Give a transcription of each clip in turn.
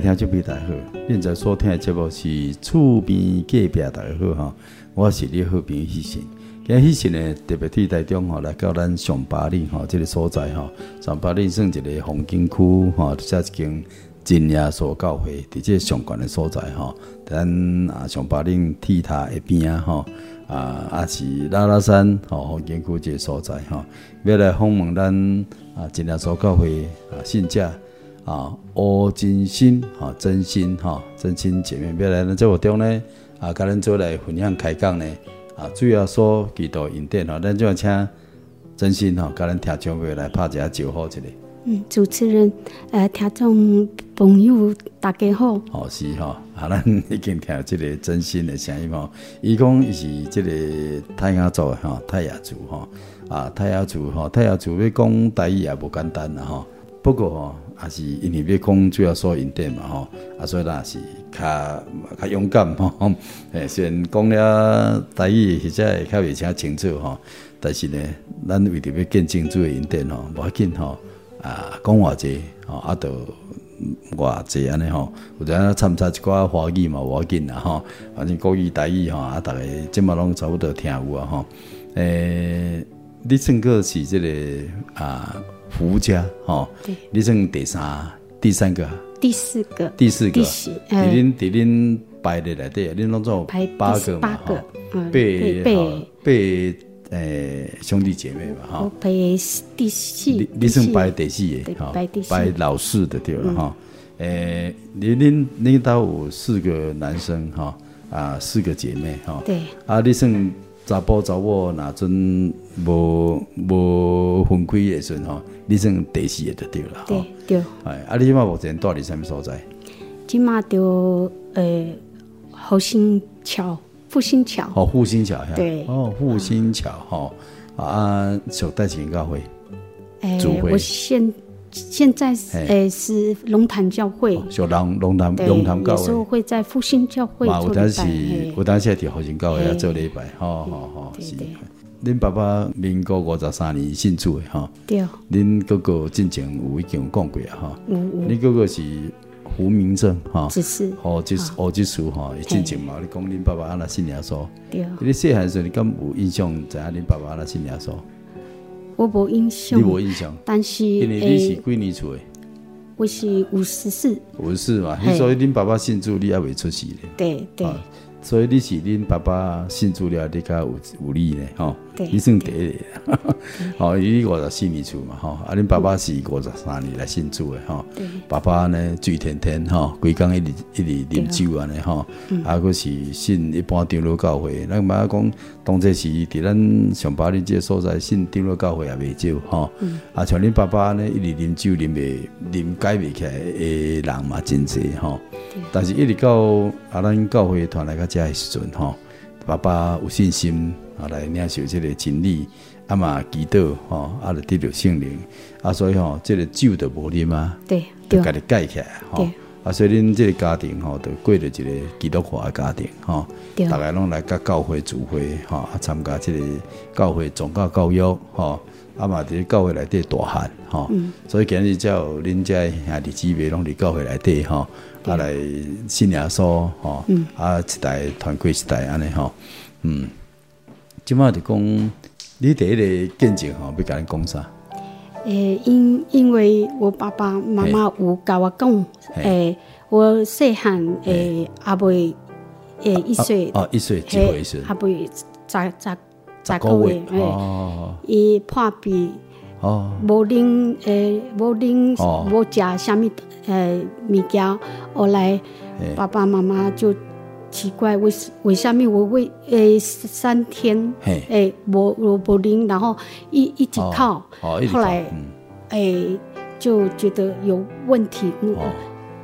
听这边大家好，现在所听的节目是厝边隔壁大家好哈，我是你好朋友希信。今日希信呢特别替台中哈来到咱上巴岭哈这个所在哈，上巴岭算一个风景区哈，这一间真耶稣教会，伫这上悬的所在哈，咱啊上巴岭铁塔的边啊哈啊也是拉拉山哈风景区这个所在哈，要来访问咱啊真耶稣教会啊信者。啊，欧真心，哈，真心，哈，真心姐妹，要来咱节目中呢，啊，跟咱做来分享开讲呢，啊，主要说几多因点哈，咱就要请真心哈，跟咱听众朋友来拍一下招呼一下。嗯，主持人，呃，听众朋友大家好。哦，是哈，啊，咱已经听到这个真心的声音哦，伊讲伊是这个泰雅族哈，泰雅族哈，啊，泰雅族哈，泰雅族要讲台语也无简单啦哈，不过哈。也是因为要讲主要说引电嘛吼，啊所以咱也是较较勇敢吼，诶虽然讲了台语或者会较未诚清楚吼，但是呢，咱为着要见证主的引电吼，无要紧吼，啊讲偌济吼，啊都偌济安尼吼，有阵啊参差一寡华语嘛无要紧啦吼，反正国语台语吼，啊逐个即嘛拢差不多听有啊吼，诶，你算个是即个啊？福家，哈，你算第三、第三个、第四个、第四个，第四，伫恁伫恁排的内底，恁拢总排八个嘛，哈，八八诶兄弟姐妹嘛，哈，排第四，你算排第四个，哈，排老四的对了，哈，诶，你恁恁兜有四个男生，哈，啊，四个姐妹，哈，对，啊，你算。查甫查某若阵无无分开诶时阵吼，你算第四个就对了。对对。哎，啊，你即马目前住伫啥物所在？即马就诶，复兴桥，复兴桥。哦，复兴桥。对。哦，复兴桥吼，啊，小带钱教会。诶，我现现在诶是龙潭教会。小龙龙潭龙潭教会。有时候会在复兴教会做礼拜。有当时有当时伫复兴教会做礼拜，吼吼吼，是。恁爸爸民国五十三年信主的，吼。对。恁哥哥之前有已经有讲过啊，吼。有有。恁哥哥是胡明正，哈。只是。哦，就是哦，就是哈，之前嘛，你讲恁爸爸安那信耶稣。对。你细汉时阵，你敢有印象知影恁爸爸安那信耶稣？我无印象，你无印象，但是因为你是几年出的？我是五十四，五十四嘛，所以恁爸爸信主，你还未出世咧。对对。所以你是恁爸爸信主了，你较有有理咧，吼。对。你算第一个，吼，伊五十四年出嘛，吼。啊，恁爸爸是五十三年来信主的，吼。对。爸爸呢，醉天天，吼，规工一直一直啉酒安尼，吼。啊，阁是信一般长老教会，咱妈讲当这时伫咱上巴黎这个所在信长老教会也未少，吼。嗯。啊，像恁爸爸呢，一直啉酒啉袂啉改袂起来的人嘛，真济，吼。但是一直到啊，咱教会团来个遮个时阵吼，爸爸有信心啊来领受这个真理，啊嘛祈祷吼，啊来得到圣灵，啊所以吼，这个酒都无啉啊，对，就家己解起来吼，啊所以恁即个家庭吼，都过着一个基督化的家庭吼，大家拢来甲教会聚会吼，啊参加即个教会宗教教育吼。啊嘛，伫教会内底大汉吼，嗯、所以今日才有恁遮兄弟姊妹拢伫教会内底吼，啊来信耶稣吼，嗯、啊一代团结一代安尼吼，嗯，即满就讲你第一个见证吼，要甲恁讲啥？诶、欸，因因为我爸爸妈妈有甲我讲，诶我细汉诶阿未诶一岁，哦一岁几岁时？阿妹十十。十个月，诶，伊破病，哦。无啉诶，无啉无食啥物诶物件，后来爸爸妈妈就奇怪，为为什么我为诶三天诶我我不灵，然后一一直靠，哦哦、后来诶、就觉得有问题，诶、哦。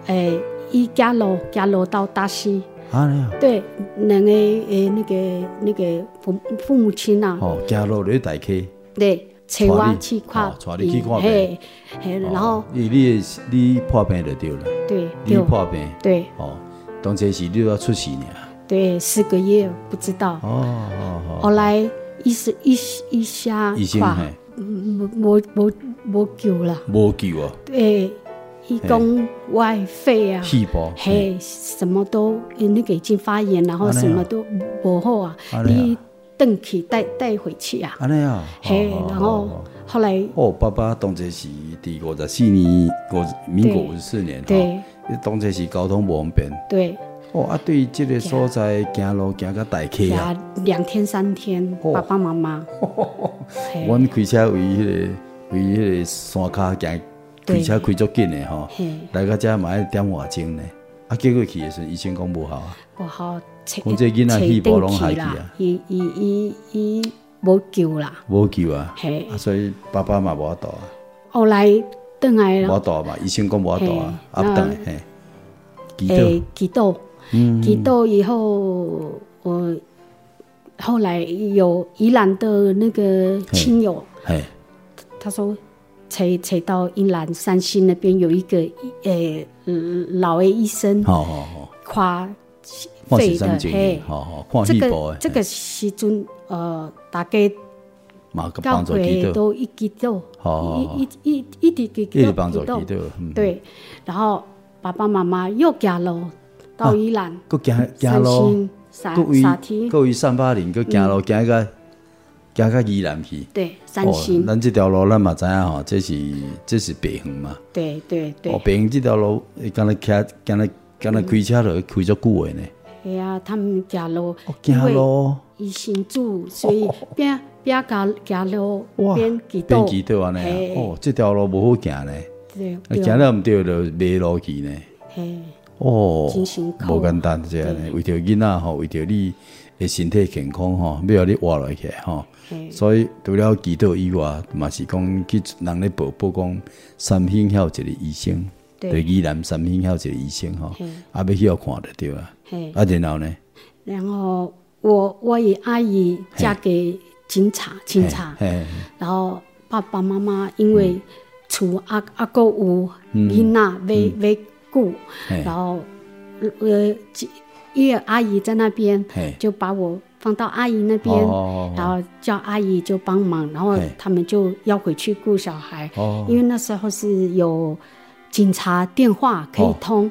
欸、一加楼加楼到大西，啊，对，两个诶那个那个父父母亲呐，哦，加楼你大溪，对，带我去看，带你去看病，嘿，嘿，然后你你你破病就对了，对，你破病，对，哦。当这是你要出事呢？对，四个月不知道。哦哦哦。后来医生一一下话，无无无无救了。无救啊？对，一共外肺啊，细胞，嘿，什么都那个已经发炎，然后什么都不好啊。你登去带带回去啊？安尼啊？嘿，然后后来哦，爸爸当这是第五十四年，国民国五十四年，对。当这是交通不方便，对，哦啊，对这个所在行路行到大溪啊，两天三天，爸爸妈妈，我开车为迄个为迄个山卡行，开车开足紧的吼，来到这嘛要点外钟呢，啊，结果去的时候医生讲不好啊，不好，我这囡仔气不拢害去啊，伊伊伊伊无救啦，无救啊，啊所以爸爸嘛无度啊，后来。等来了，无度嘛，医生讲无度啊，啊等嘿，诶，祈祷，祈祷以后，我后来有宜兰的那个亲友，他说，才才到宜兰三星那边有一个诶老的医生，好好好，夸肺的，嘿，好好，这个这个时阵呃大概。教会都一直都，一一一一直给给都，对。然后爸爸妈妈又加路到宜兰，三星三沙堤，各位三八零，各加路加个加个宜兰去。对，三星。咱这条路咱嘛知影吼，这是这是北横嘛。对对对。哦，北横这条路，敢若开，敢若敢若开车了，开足久诶呢。哎呀，他们加路，加路，一心住，所以变。边加加路边几道，边几道安尼哦，这条路无好行呢。对，行了毋对就迷路去呢。嘿，哦，无简单这样呢。为着囡仔吼，为着你的身体健康吼，要让你活落去吼。所以除了几道以外，嘛是讲去人咧报报讲，三星还有一个医生，对，伊南三星还有一个医生吼，啊，要去要看得到啊。啊，然后呢？然后我我与阿姨嫁给。警察，警察，然后爸爸妈妈因为厝阿阿哥有囡仔未未顾，然后呃，因为阿姨在那边，就把我放到阿姨那边，然后叫阿姨就帮忙，然后他们就要回去顾小孩，因为那时候是有警察电话可以通，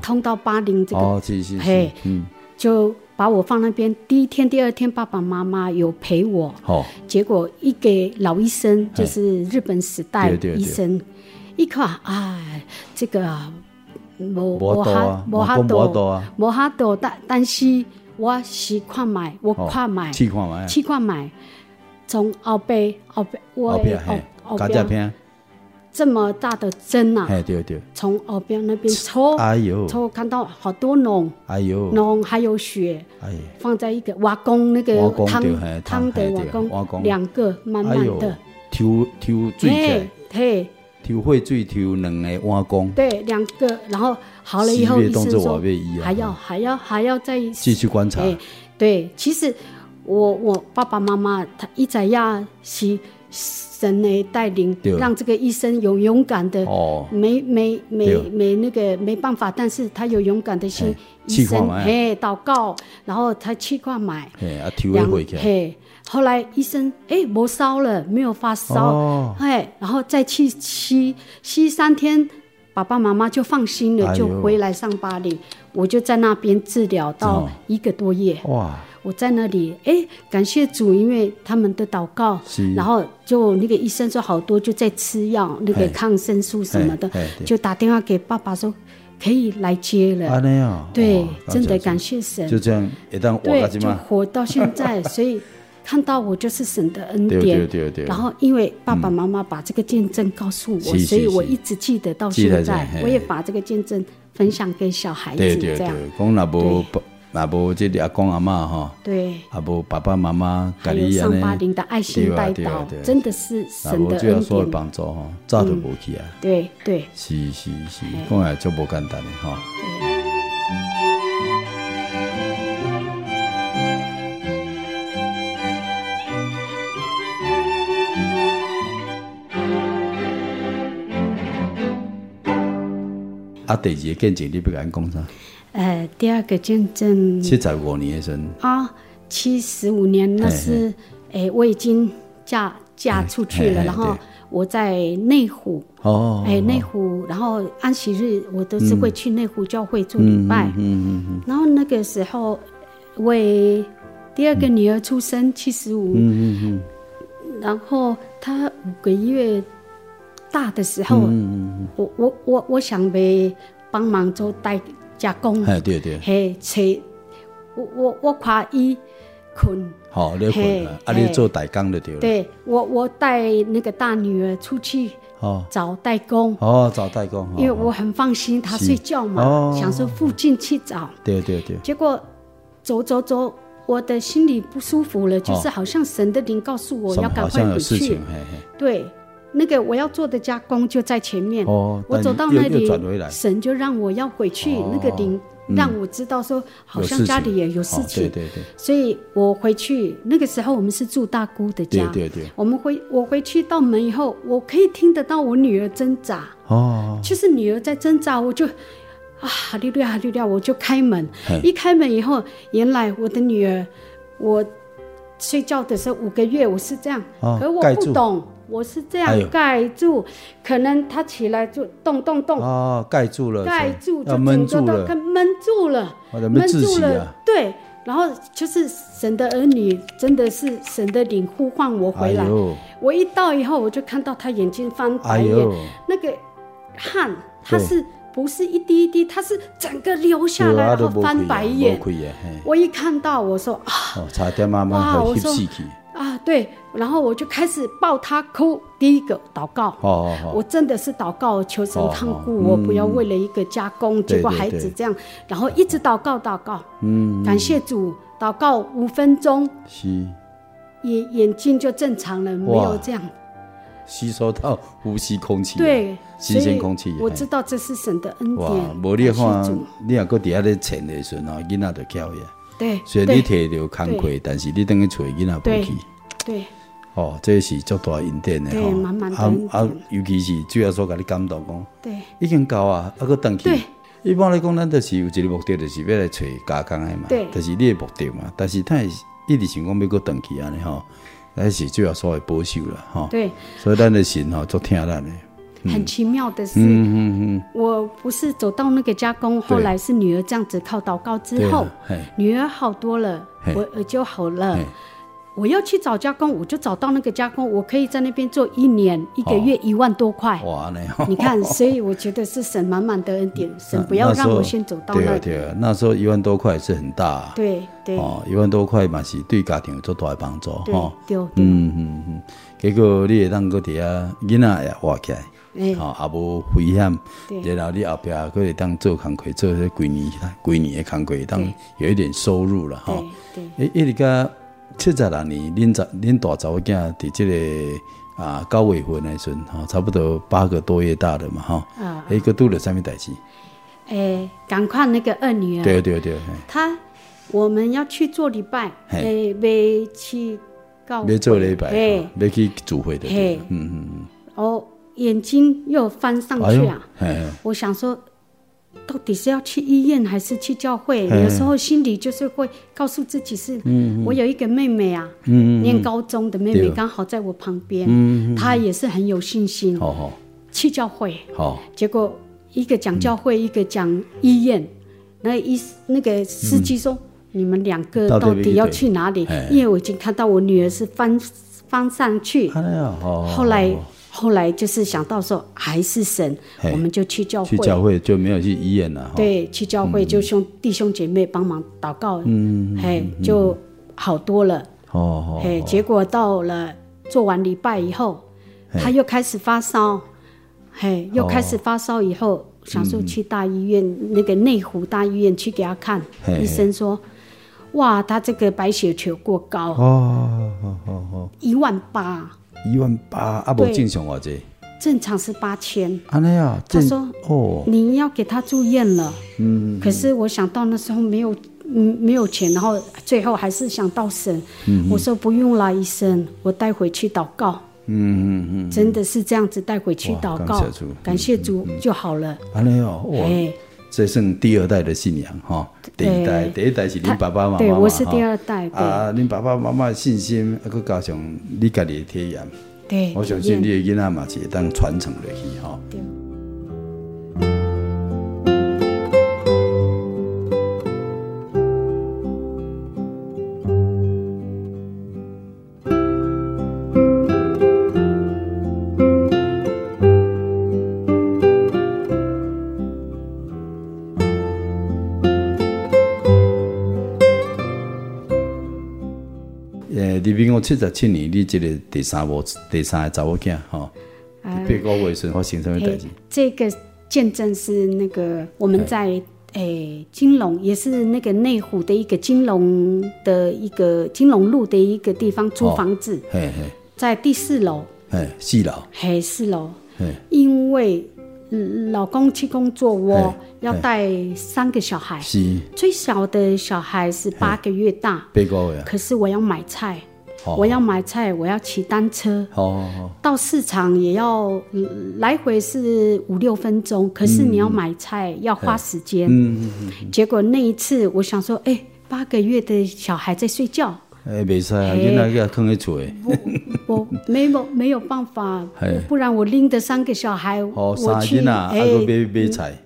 通到八零这个，嘿，就。把我放那边，第一天、第二天，爸爸妈妈有陪我。哦。结果一给老医生，就是日本时代医生，一看，哎，这个无无哈无哈多，无哈多，但但是我是看买，我看买，去看买，买，从后背后背，我后后边。这么大的针呐！对对，从耳边那边抽，哎呦，抽看到好多脓，哎呦，脓还有血，哎，放在一个瓦工那个汤汤的瓦工，两个慢慢的。抽抽水起，嘿，抽血水抽两个瓦工，对，两个，然后好了以后，医生说还要还要还要再继续观察，对，其实我我爸爸妈妈他一直要是。神的带领，让这个医生有勇敢的，没没没没那个没办法，但是他有勇敢的心，医生嘿祷告，然后他去挂买，两嘿，后来医生哎没烧了，没有发烧，嘿，然后再去吸吸三天，爸爸妈妈就放心了，就回来上巴黎，我就在那边治疗到一个多月，哇。我在那里，哎，感谢主，因为他们的祷告，然后就那个医生说好多就在吃药，那个抗生素什么的，就打电话给爸爸说可以来接了。对，真的感谢神。就这样，一旦对，就活到现在，所以看到我就是神的恩典。然后因为爸爸妈妈把这个见证告诉我，所以我一直记得到现在，我也把这个见证分享给小孩子，这样。也无这阿公阿妈吼，对，阿无爸爸妈妈，还有上巴林的爱心带到，真的是神的恩典。帮助哈，早都无去啊。对对，是是是，讲来足无简单的哈。啊，第二个见证你不敢讲啥？呃，第二个见证七十五年生啊，七十五年那是，哎、欸，我已经嫁嫁出去了，然后我在内湖哦，哎、欸，内湖，然后安息日我都是会去内湖教会做礼拜，嗯嗯嗯，然后那个时候为第二个女儿出生七十五，嗯嗯嗯，然后她五个月大的时候，嗯、我我我我想被帮忙做代。加工，哎对对，嘿，切，我我我跨一困，好，你困啊，啊，你做代工的对了。对，我我带那个大女儿出去，哦，找代工，哦，找代工，因为我很放心她睡觉嘛，想说附近去找，对对对。结果走走走，我的心里不舒服了，就是好像神的灵告诉我要赶快回去，对。那个我要做的加工就在前面，哦、我走到那里，神就让我要回去。哦、那个灵让我知道说，好像家里也有事情，哦、对对对，所以我回去。那个时候我们是住大姑的家，对对对。我们回我回去到门以后，我可以听得到我女儿挣扎，哦，就是女儿在挣扎，我就啊，哈利路亚哈利路亚，我就开门。一开门以后，原来我的女儿，我睡觉的时候五个月，我是这样，哦、可我不懂。我是这样盖住，可能他起来就动动动啊，盖住了，盖住就闷住了，闷住了，闷住了，对，然后就是神的儿女，真的是神的灵呼唤我回来。我一到以后，我就看到他眼睛翻白眼，那个汗，他是不是一滴一滴？他是整个流下来，然后翻白眼。我一看到，我说啊，差点妈妈会吸气。啊，对，然后我就开始抱他哭。第一个祷告，哦哦、我真的是祷告，求神看顾我，不要为了一个加工，结果孩子这样，对对对，然后一直祷告祷告，嗯，感谢主，祷告五分钟，是，眼眼睛就正常了，没有这样，吸收到呼吸空气，对，新鲜空气，我知道这是神的恩典。哇，无你话，你若搁底下咧潜的时候，囡仔就叫呀。对，虽然你摕着工课，但是你等于找囡仔不去。对，哦，这是足大恩典的哈。满满的恩典。啊啊，尤其是主要说给你感动讲。对。已经够啊，啊搁等去。对。一般来讲，咱就是有一个目的，就是要来找加工的嘛。对。但是你的目的嘛，但是他一直想讲要搁等去安尼吼，那是主要说的保守了吼。对。所以咱的心吼，足疼咱的。很奇妙的是，嗯嗯我不是走到那个加工，后来是女儿这样子靠祷告之后，女儿好多了，我就好了。我要去找加工，我就找到那个加工，我可以在那边做一年，一个月一万多块。哇，你看，所以我觉得是神满满的恩典，神不要让我先走到那。对啊，那时候一万多块是很大。对对。哦，一万多块嘛是对家庭有做大的帮助哈。对对。嗯嗯嗯，结果你也当个底下囡仔也活起来。哦，也无危险，然后你后边可以当做工课，做些几年、几年的工课，当有一点收入了哈。对，诶，一直到七十六年，恁查恁大查某囝伫这个啊九月份的时阵，哈，差不多八个多月大的嘛，哈。啊。诶，个拄了什么代志？诶，赶快那个二女儿。对对对。他我们要去做礼拜，诶，没去告。没做礼拜，没去主会的。嗯嗯嗯。哦。眼睛又翻上去啊！我想说，到底是要去医院还是去教会？有时候心里就是会告诉自己是，我有一个妹妹啊，念高中的妹妹刚好在我旁边，她也是很有信心，去教会。结果一个讲教会，一个讲医院。那医那个司机说：“你们两个到底要去哪里？”因为我已经看到我女儿是翻翻上去，后来。后来就是想到说还是神，我们就去教会，去教会就没有去医院了。对，去教会就兄弟兄姐妹帮忙祷告，嗯，嘿，就好多了。哦，嘿，结果到了做完礼拜以后，他又开始发烧，嘿，又开始发烧以后，想说去大医院，嗯、那个内湖大医院去给他看，医生说，哇，他这个白血球过高，哦哦哦哦，一万八，一万八，啊，不正常啊这，正常是八千，安尼啊，他说，哦，你要给他住院了，嗯，可是我想到那时候没有，嗯，没有钱，然后最后还是想到神，嗯，我说不用了，医生，我带回去祷告。嗯嗯嗯，真的是这样子带回去祷告，感谢主。就好了。安尼哦，哎，这算第二代的信仰哈。第一代，第一代是恁爸爸妈妈，对，我是第二代。啊，恁爸爸妈妈的信心，啊，佮加上你家己的体验，对，我相信你的囡仔嘛，是会当传承落去哈。民国七十七年，你这个第三波第三个查某囝哈，八个月时发生什么代志？这个见证是那个我们在诶、欸、金融，也是那个内湖的一个金融的一个金融路的一个地方租房子，哦、在第四楼，四楼，嘿，四楼，因为老公去工作，我要带三个小孩，是。最小的小孩是八个月大，八个月，可是我要买菜。我要买菜，我要骑单车，到市场也要来回是五六分钟。可是你要买菜要花时间。嗯结果那一次，我想说，哎，八个月的小孩在睡觉。哎，没事啊，你那个坑在厝诶。我我没有没有办法，不然我拎着三个小孩，我去哎，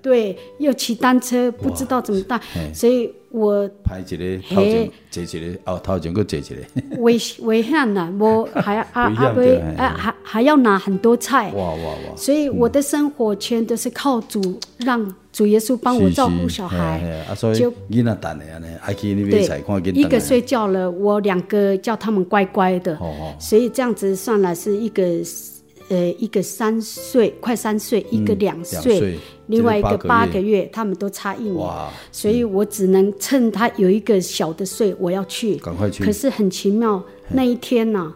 对，又骑单车，不知道怎么办，所以。我拍一个，头前坐一个，哦，头前搁坐一个，危危险呐！我 还啊啊对，啊还还要拿很多菜，哇哇哇！所以我的生活全都是靠主，让主耶稣帮我照顾小孩，就囡仔等的安尼，爱去你买菜，看囡。一个睡觉了，我两个叫他们乖乖的，所以这样子算来是一个。呃，一个三岁，快三岁，一个两岁，另外一个八个月，他们都差一年，所以我只能趁他有一个小的睡，我要去，赶快去。可是很奇妙，那一天呢，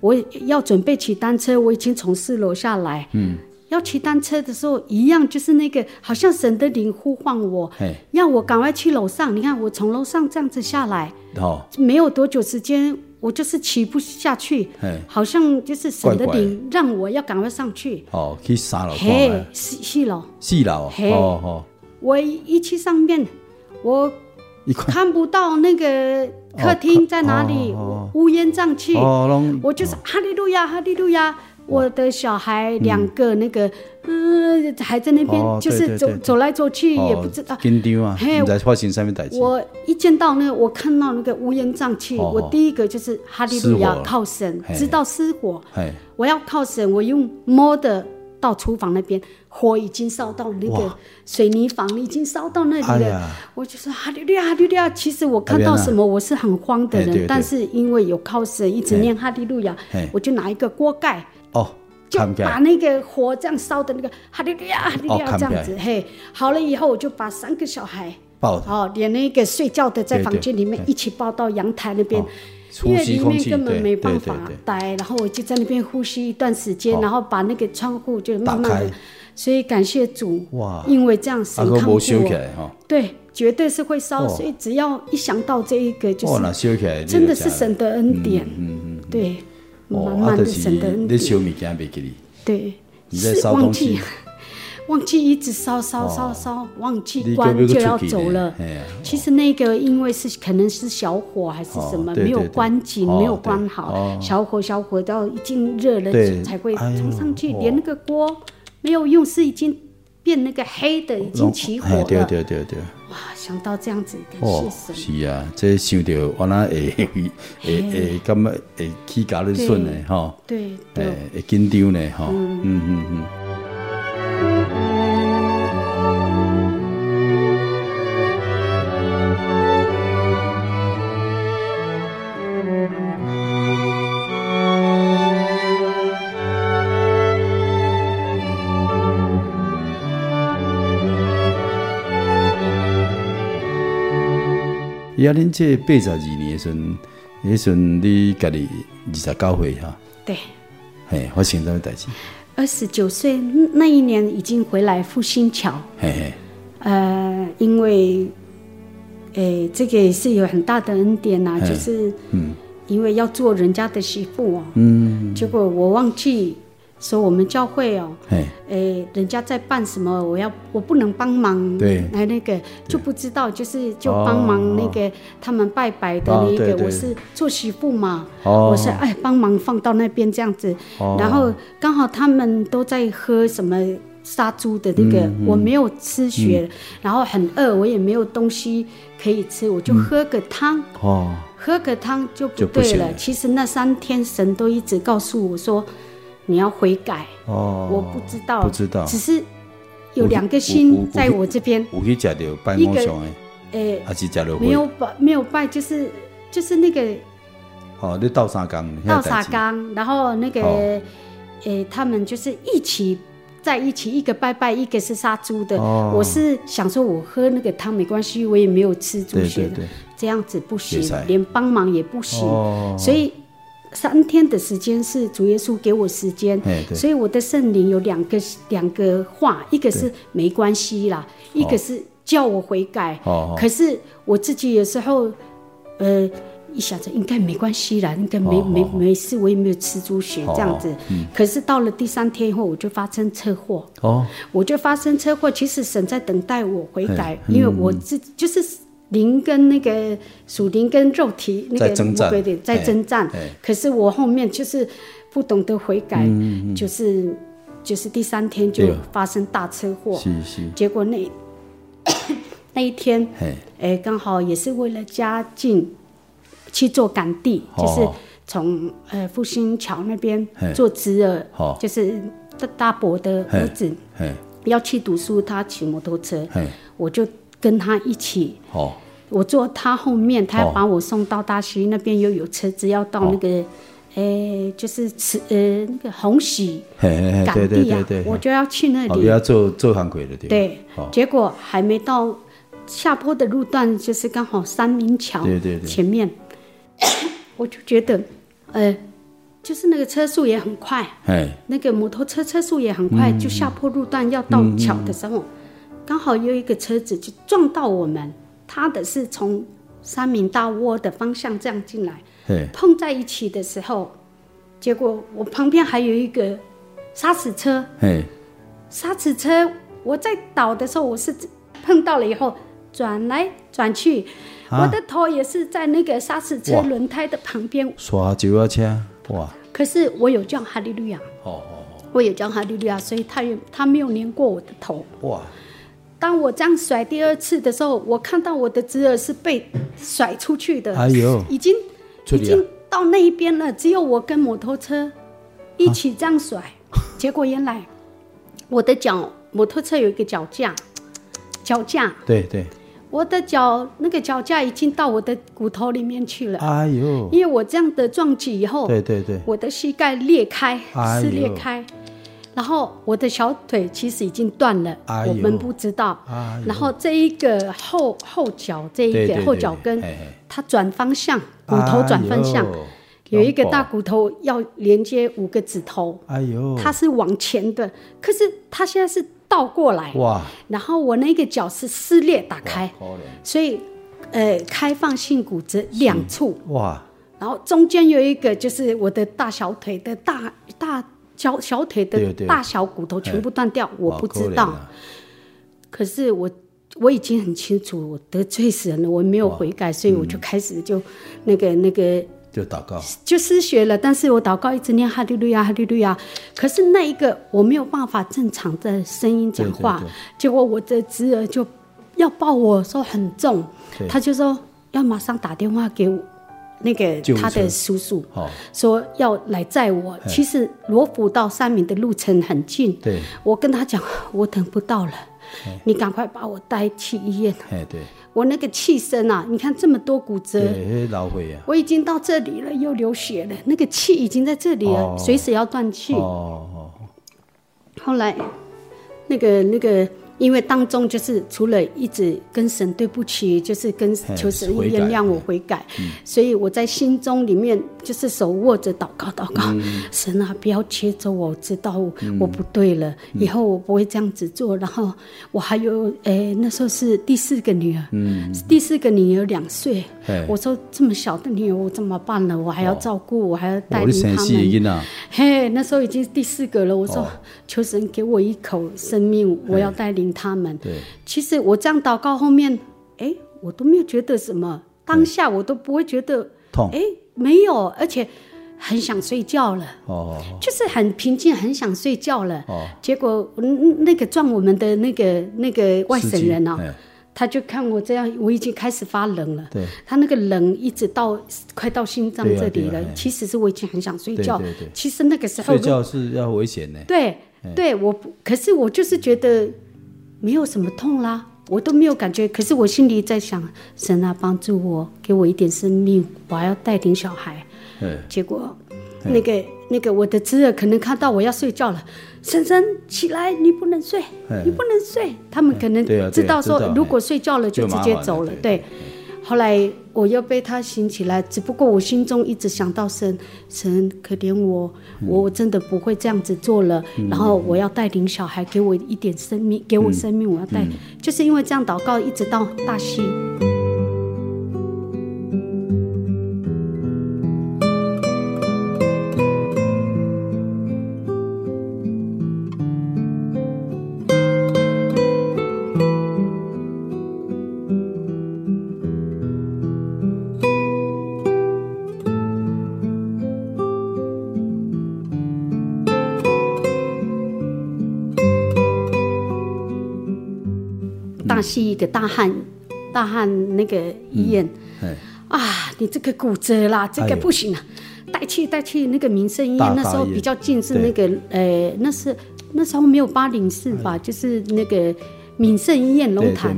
我要准备骑单车，我已经从四楼下来，嗯要骑单车的时候，一样就是那个，好像神的灵呼唤我，要我赶快去楼上。你看，我从楼上这样子下来，没有多久时间。我就是骑不下去，好像就是神的灵让我要赶快上去。哦，去三楼，嘿，四四楼，四楼，嘿，我一去上面，我看不到那个客厅在哪里，乌烟瘴气。我就是哈利路亚，哈利路亚。我的小孩两个那个，嗯，还在那边，就是走走来走去，也不知道。紧张啊！嘿，在发生什么代志？我一见到那个，我看到那个乌烟瘴气，我第一个就是哈利路亚，靠神，知道失火。我要靠神，我用摸的到厨房那边，火已经烧到那个水泥房，已经烧到那里了。我就说哈利路亚，哈利路亚。其实我看到什么，我是很慌的人，但是因为有靠神，一直念哈利路亚，我就拿一个锅盖。哦，就把那个火这样烧的那个哈利路亚，哈利路亚这样子，嘿，好了以后，我就把三个小孩抱，哦，连那个睡觉的在房间里面一起抱到阳台那边，因为里面根本没办法待，然后我就在那边呼吸一段时间，然后把那个窗户就慢慢的，所以感谢主，哇，因为这样神看过我，对，绝对是会烧，所以只要一想到这一个，就是真的是神的恩典，嗯嗯，对。满满的神的恩典。对，是忘记，忘记一直烧烧烧烧，忘记关就要走了。其实那个因为是可能是小火还是什么，没有关紧，没有关好，小火小火到已经热了才会冲上去，连那个锅没有用，是已经变那个黑的，已经起火了。对对对对。哇，想到这样子，感谢神。是啊，这想到我那会会会会感觉会起家的顺的哈，对对，会紧张呢哈，嗯嗯嗯。伊啊，恁这八十二年的时阵，迄时阵你家己二十九岁哈？对。嘿，发生什么代志？二十九岁那一年已经回来复兴桥。嘿嘿。呃，因为，诶、欸，这个也是有很大的恩典呐、啊，就是，嗯，因为要做人家的媳妇哦、喔。嗯。结果我忘记。说我们教会哦，哎，人家在办什么，我要我不能帮忙，对，来那个就不知道，就是就帮忙那个他们拜拜的那个，我是做媳妇嘛，我是哎帮忙放到那边这样子，然后刚好他们都在喝什么杀猪的那个，我没有吃血，然后很饿，我也没有东西可以吃，我就喝个汤，哦，喝个汤就不对了。其实那三天神都一直告诉我说。你要悔改哦，我不知道，不知道，只是有两个心在我这边。我可以讲的拜偶像诶，还是讲的没有拜，没有拜，就是就是那个哦，你倒沙缸，倒沙缸，然后那个诶，他们就是一起在一起，一个拜拜，一个是杀猪的。我是想说，我喝那个汤没关系，我也没有吃猪血的，这样子不行，连帮忙也不行，所以。三天的时间是主耶稣给我时间，所以我的圣灵有两个两个话，一个是没关系啦，一个是叫我悔改。可是我自己有时候，呃，一想着应该没关系啦，应该没没没事，我也没有吃猪血这样子。可是到了第三天以后，我就发生车祸。哦，我就发生车祸。其实神在等待我悔改，因为我自己就是。灵跟那个属灵跟肉体那个魔鬼的在征战，可是我后面就是不懂得悔改，嗯。嗯、就是就是第三天就发生大车祸，结果那 那一天，哎，刚好也是为了家境去做赶地，哦、就是从呃复兴桥那边做侄儿，哦、就是大大伯的儿子要去读书，他骑摩托车，我就。跟他一起，哦，我坐他后面，他要把我送到大溪那边，又有车子要到那个，诶，就是慈呃那个红喜港地啊，我就要去那里，要坐坐航轨的地方。对，结果还没到下坡的路段，就是刚好三明桥前面，我就觉得，呃，就是那个车速也很快，那个摩托车车速也很快，就下坡路段要到桥的时候。刚好有一个车子就撞到我们，他的是从三民大窝的方向这样进来，碰在一起的时候，结果我旁边还有一个砂石车，砂石车我在倒的时候，我是碰到了以后转来转去，我的头也是在那个砂石车轮胎的旁边。刷九啊车。哇！可是我有叫哈利路亚，我有叫哈利路亚，所以他也他没有碾过我的头。哇。当我这样甩第二次的时候，我看到我的侄儿是被甩出去的，哎呦，已经已经到那一边了，只有我跟摩托车一起这样甩，结果原来我的脚，摩托车有一个脚架，脚架，对对，我的脚那个脚架已经到我的骨头里面去了，哎呦，因为我这样的撞击以后，对对对，我的膝盖裂开，撕裂开。然后我的小腿其实已经断了，哎、我们不知道。哎、然后这一个后后脚这一个后脚跟，它转方向，骨头转方向，哎、有一个大骨头要连接五个指头。哎呦，它是往前的，可是它现在是倒过来。哇！然后我那个脚是撕裂打开，所以呃开放性骨折两处。哇！然后中间有一个就是我的大小腿的大大。小小腿的大小骨头全部断掉，我不知道。可，可是我我已经很清楚，我得罪神了，我没有悔改，所以我就开始就那个那个就祷告，就失血了。但是我祷告一直念哈利路亚哈利路亚，可是那一个我没有办法正常的声音讲话，结果我的侄儿就要抱我说很重，他就说要马上打电话给我。那个他的叔叔说要来载我，其实罗浮到三明的路程很近。对，我跟他讲，我等不到了，你赶快把我带去医院。对，我那个气声啊，你看这么多骨折，我已经到这里了，又流血了，那个气已经在这里了，随时要断气。哦。后来，那个那个因为当中就是除了一直跟神对不起，就是跟求神原谅我悔改，嗯、所以我在心中里面就是手握着祷告祷告，嗯、神啊，不要切走我，知道我不对了，嗯、以后我不会这样子做。然后我还有诶，那时候是第四个女儿，嗯、第四个女儿两岁，我说这么小的女儿我怎么办呢？我还要照顾，哦、我还要带领他们。嘿，那时候已经第四个了，我说、哦、求神给我一口生命，我要带领。他们，对，其实我这样祷告后面，哎，我都没有觉得什么，当下我都不会觉得痛，哎，没有，而且很想睡觉了，哦，就是很平静，很想睡觉了，哦，结果那个撞我们的那个那个外省人啊，他就看我这样，我已经开始发冷了，对，他那个冷一直到快到心脏这里了，其实是我已经很想睡觉，其实那个时候睡觉是要危险的，对，对我，可是我就是觉得。没有什么痛啦，我都没有感觉。可是我心里在想，神啊，帮助我，给我一点生命，我还要带点小孩。嗯结果，嘿那个那个我的侄儿可能看到我要睡觉了，婶婶起来，你不能睡，嘿你不能睡。他们可能知道说，如果睡觉了就直接走了，对。后来我又被他醒起来，只不过我心中一直想到神，神可怜我，我真的不会这样子做了。嗯、然后我要带领小孩，给我一点生命，给我生命，我要带，嗯、就是因为这样祷告，一直到大溪。是一个大汉，大汉那个医院，嗯、啊，你这个骨折啦，这个不行啊，带去带去那个民生医院，那时候比较近是那个，呃，那是那时候没有八零四吧，哎、就是那个民生医院龙潭，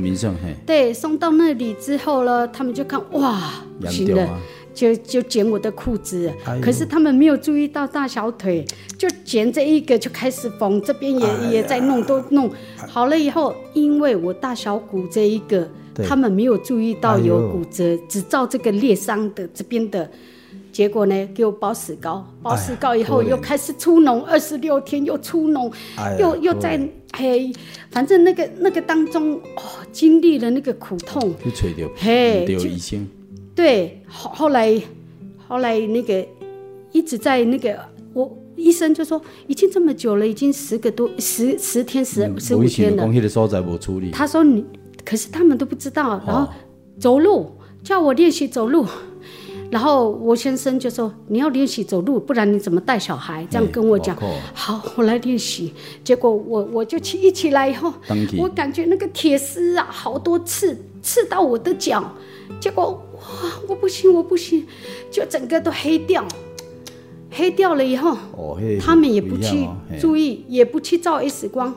对，送到那里之后呢，他们就看，哇，不行了。就就剪我的裤子，哎、可是他们没有注意到大小腿，就剪这一个就开始缝，这边也、哎、也在弄，都弄好了以后，因为我大小骨这一个，他们没有注意到有骨折，哎、只照这个裂伤的这边的，结果呢，给我包石膏，包石膏以后又开始出脓，二十六天又出脓，哎、又又在嘿，反正那个那个当中哦，经历了那个苦痛，嘿，就对，后后来，后来那个一直在那个，我医生就说已经这么久了，已经十个多十十天十十五天了。他说你，可是他们都不知道。然后走路叫我练习走路，然后我先生就说你要练习走路，不然你怎么带小孩？这样跟我讲。好，我来练习。结果我我就起一起来以后，我感觉那个铁丝啊，好多刺刺到我的脚，结果。哇！我不行，我不行，就整个都黑掉，黑掉了以后，哦、他们也不去注意，也不去照 X 光。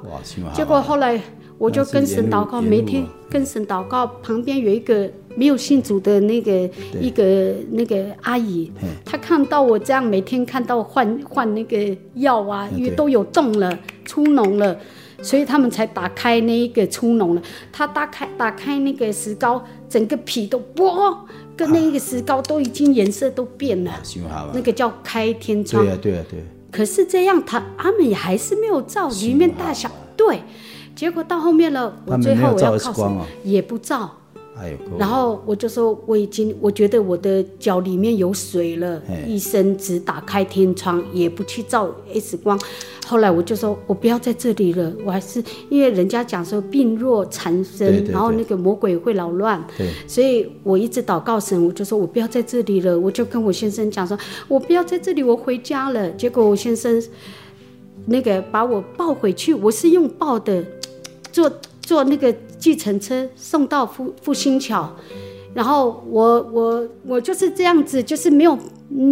结果后来我就跟神祷告，每天跟神祷告，旁边有一个没有信主的那个一个那个阿姨，她看到我这样，每天看到换换那个药啊，因为都有动了，出脓了。所以他们才打开那一个出脓了。他打开打开那个石膏，整个皮都剥，跟那个石膏都已经颜色都变了。啊、那个叫开天窗。对啊，对啊，对。可是这样他，他他们也还是没有照里面大小。对，结果到后面了，我最后我要靠什么？也不照。然后我就说我已经，我觉得我的脚里面有水了。嘿医生只打开天窗，也不去照 X 光。后来我就说我不要在这里了，我还是因为人家讲说病弱缠身，对对对，然后那个魔鬼会扰乱，所以我一直祷告神，我就说我不要在这里了。我就跟我先生讲说，我不要在这里，我回家了。结果我先生那个把我抱回去，我是用抱的，做做那个。计程车送到复复兴桥，然后我我我就是这样子，就是没有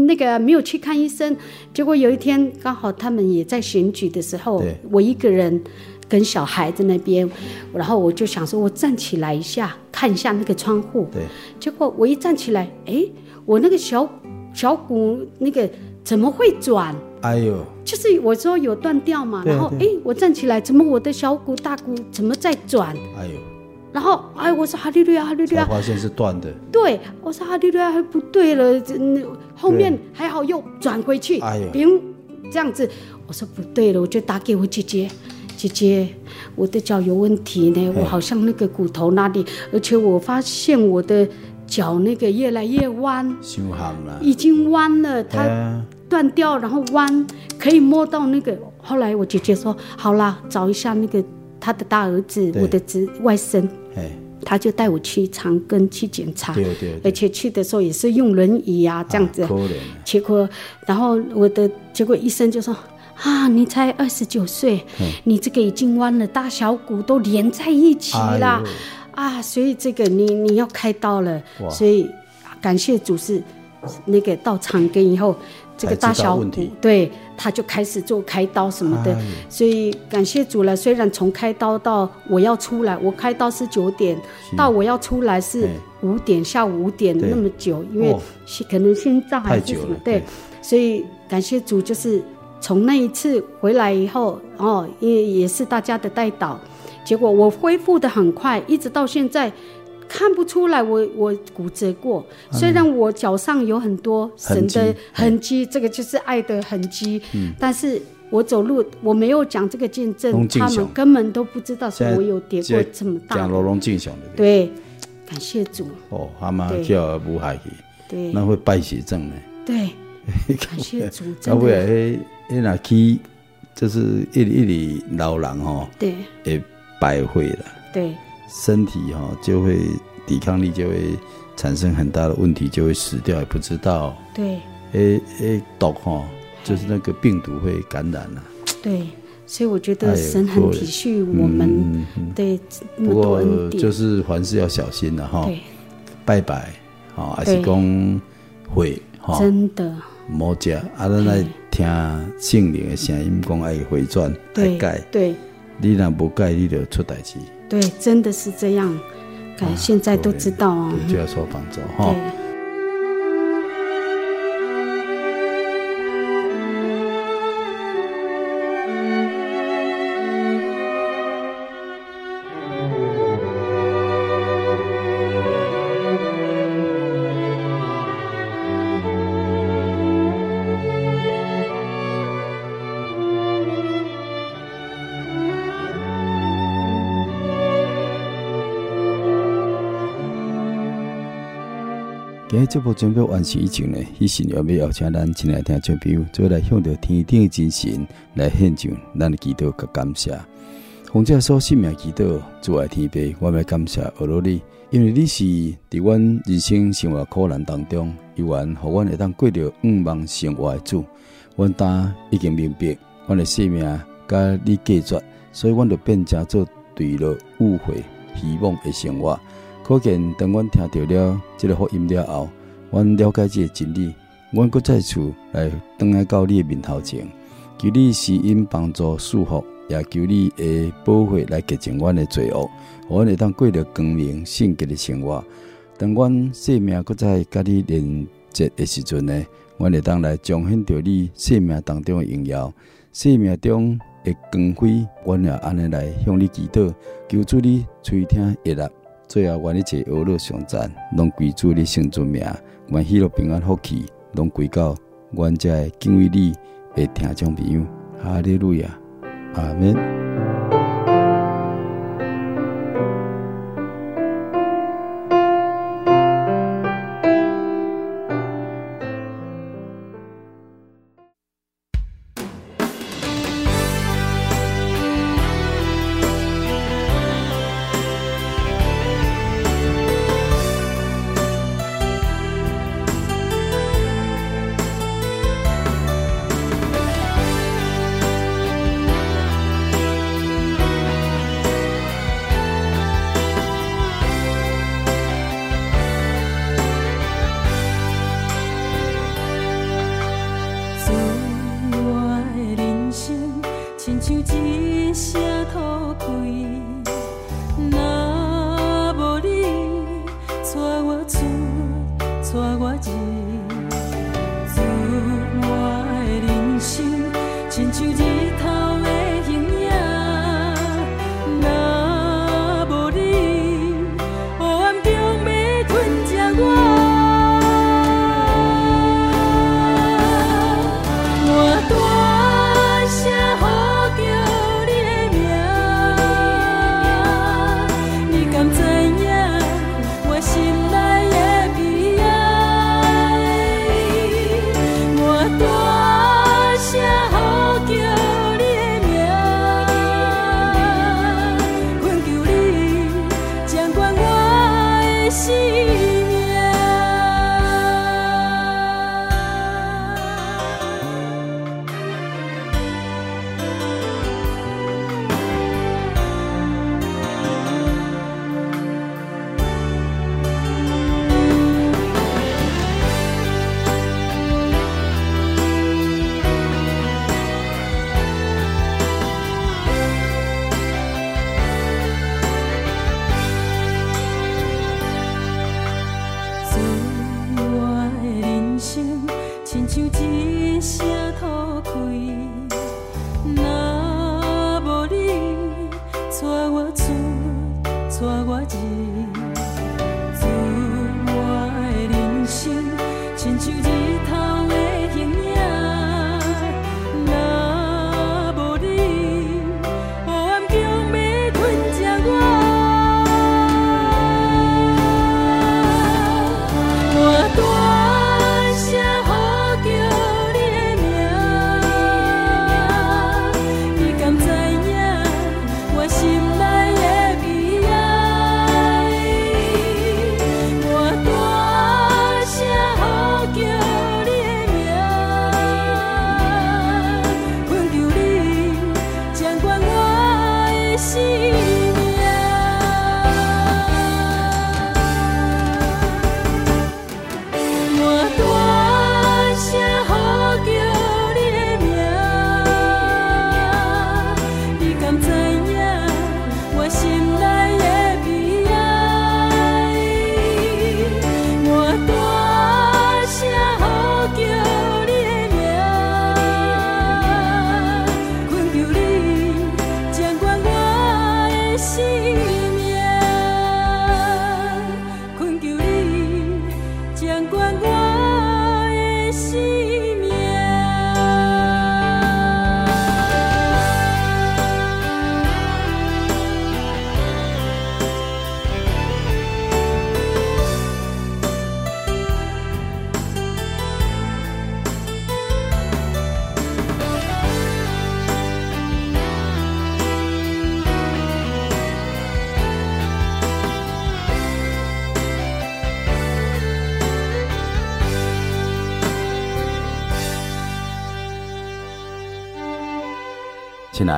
那个没有去看医生。结果有一天刚好他们也在选举的时候，我一个人跟小孩在那边，然后我就想说，我站起来一下看一下那个窗户。对，结果我一站起来，哎，我那个小小骨那个怎么会转？哎呦！就是我说有断掉嘛，然后哎，我站起来，怎么我的小骨大骨怎么在转？哎呦，然后哎，我说哈利路亚，哈利路亚，发现是断的。对，我说哈利路亚，还不对了，这后面还好又转回去，哎呦，这样子，我说不对了，我就打给我姐姐，姐姐，我的脚有问题呢，我好像那个骨头那里，而且我发现我的脚那个越来越弯，已经弯了，它断掉，然后弯，可以摸到那个。后来我姐姐说，好啦，找一下那个他的大儿子，我的侄外甥。他就带我去长庚去检查，对对对，而且去的时候也是用轮椅啊，这样子。结果，然后我的结果医生就说：“啊，你才二十九岁，你这个已经弯了，大小骨都连在一起了，啊，所以这个你你要开刀了。所以感谢主是那个到长庚以后。”这个大小骨，对，他就开始做开刀什么的，所以感谢主了。虽然从开刀到我要出来，我开刀是九点，到我要出来是五点，下午五点那么久，因为可能心脏还是什么，对，所以感谢主，就是从那一次回来以后，哦，因为也是大家的带导，结果我恢复的很快，一直到现在。看不出来我，我我骨折过。虽然我脚上有很多神的痕迹，这个就是爱的痕迹。嗯，但是我走路我没有讲这个见证，他们根本都不知道说我有跌过这么大。讲罗龙镜像的。对，感谢主。哦，他妈叫不害去。对。那会败血症呢？对。感谢主。真的。哎哎，那去就是一一里老人哦。对。会败坏了。对。身体哈就会抵抗力就会产生很大的问题，就会死掉，也不知道。对。诶诶，毒哈，就是那个病毒会感染了。对，所以我觉得神很体恤我们。对。不过就是凡事要小心了哈。对。拜拜，哈，还是讲会哈。真的。莫食，啊，咱来听圣灵的声音，讲爱回转，爱改。对。你若不改，你就出代志。对，真的是这样，感现在都知道啊，就要说帮助哈。今日这部准备完成以前呢，迄时要要邀请咱亲爱听众朋友，做来向着天顶的真神来献上咱的祈祷甲感谢。奉这所生命祈祷，主爱天父，我们感谢阿罗你，因为你是伫阮人生生活苦难当中，有缘互阮会当过着五芒生活的主。阮当已经明白，阮的性命甲你隔绝，所以阮就变成做对落误会、希望的生活。可见，当阮听到了这个福音了后，阮了解这个真理，阮搁再次来转来到你的面头前，求你施恩帮助赐福，也求你的保护来洁净阮的罪恶，阮会当过着光明圣洁的生活。当阮生命搁再甲你连接的时阵呢，阮会当来彰显着你生命当中的荣耀，生命中的光辉，阮也安尼来向你祈祷，求主你垂听悦纳。最后，愿一切恶乐上赞，拢归主你圣尊名，愿喜乐平安福气，拢归到愿在敬畏你的听众朋友。哈利路亚，阿门。想一声。心香。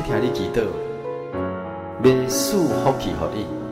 要听你祈祷，要赐福气给你。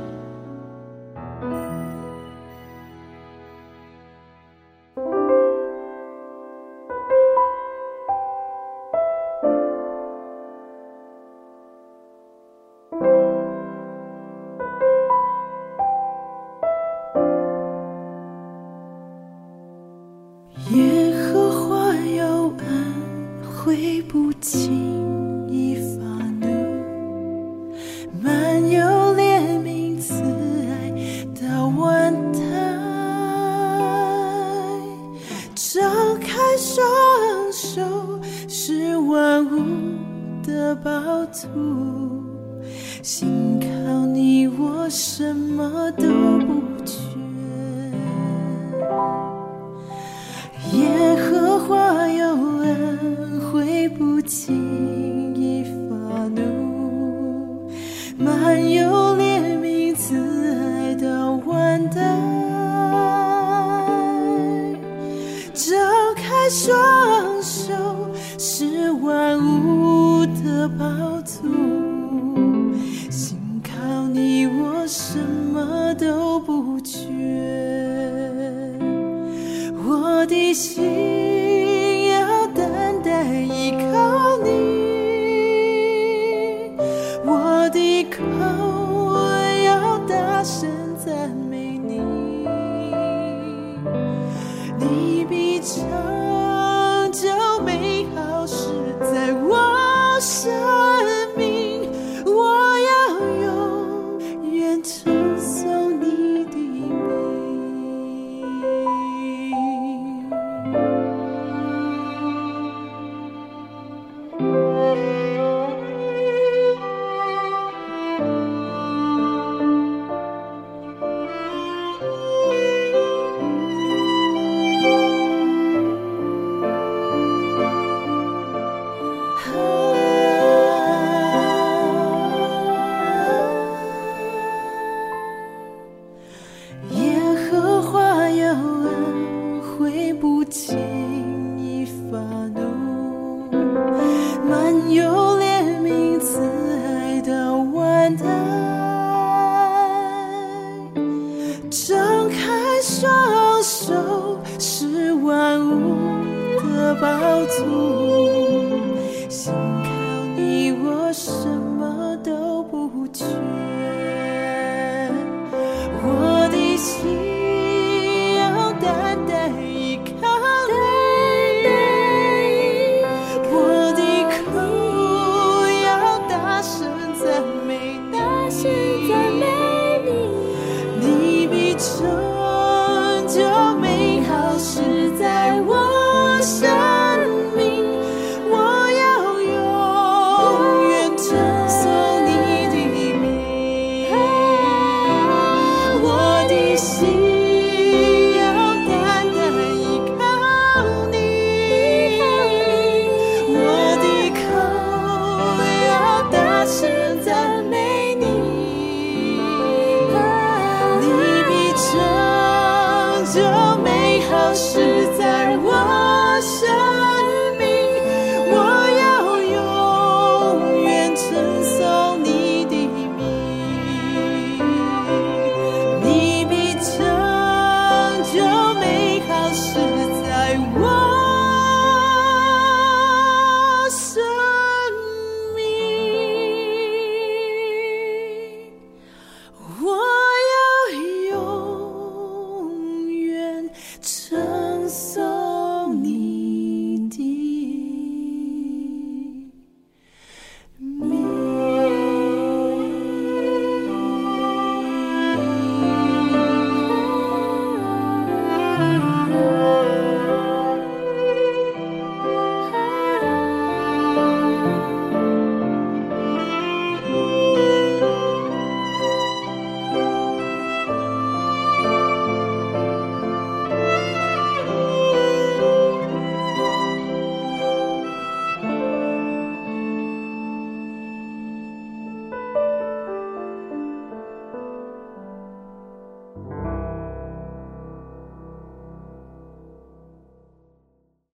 的宝座，信靠你，我什么都不缺。耶和华有恩惠不减。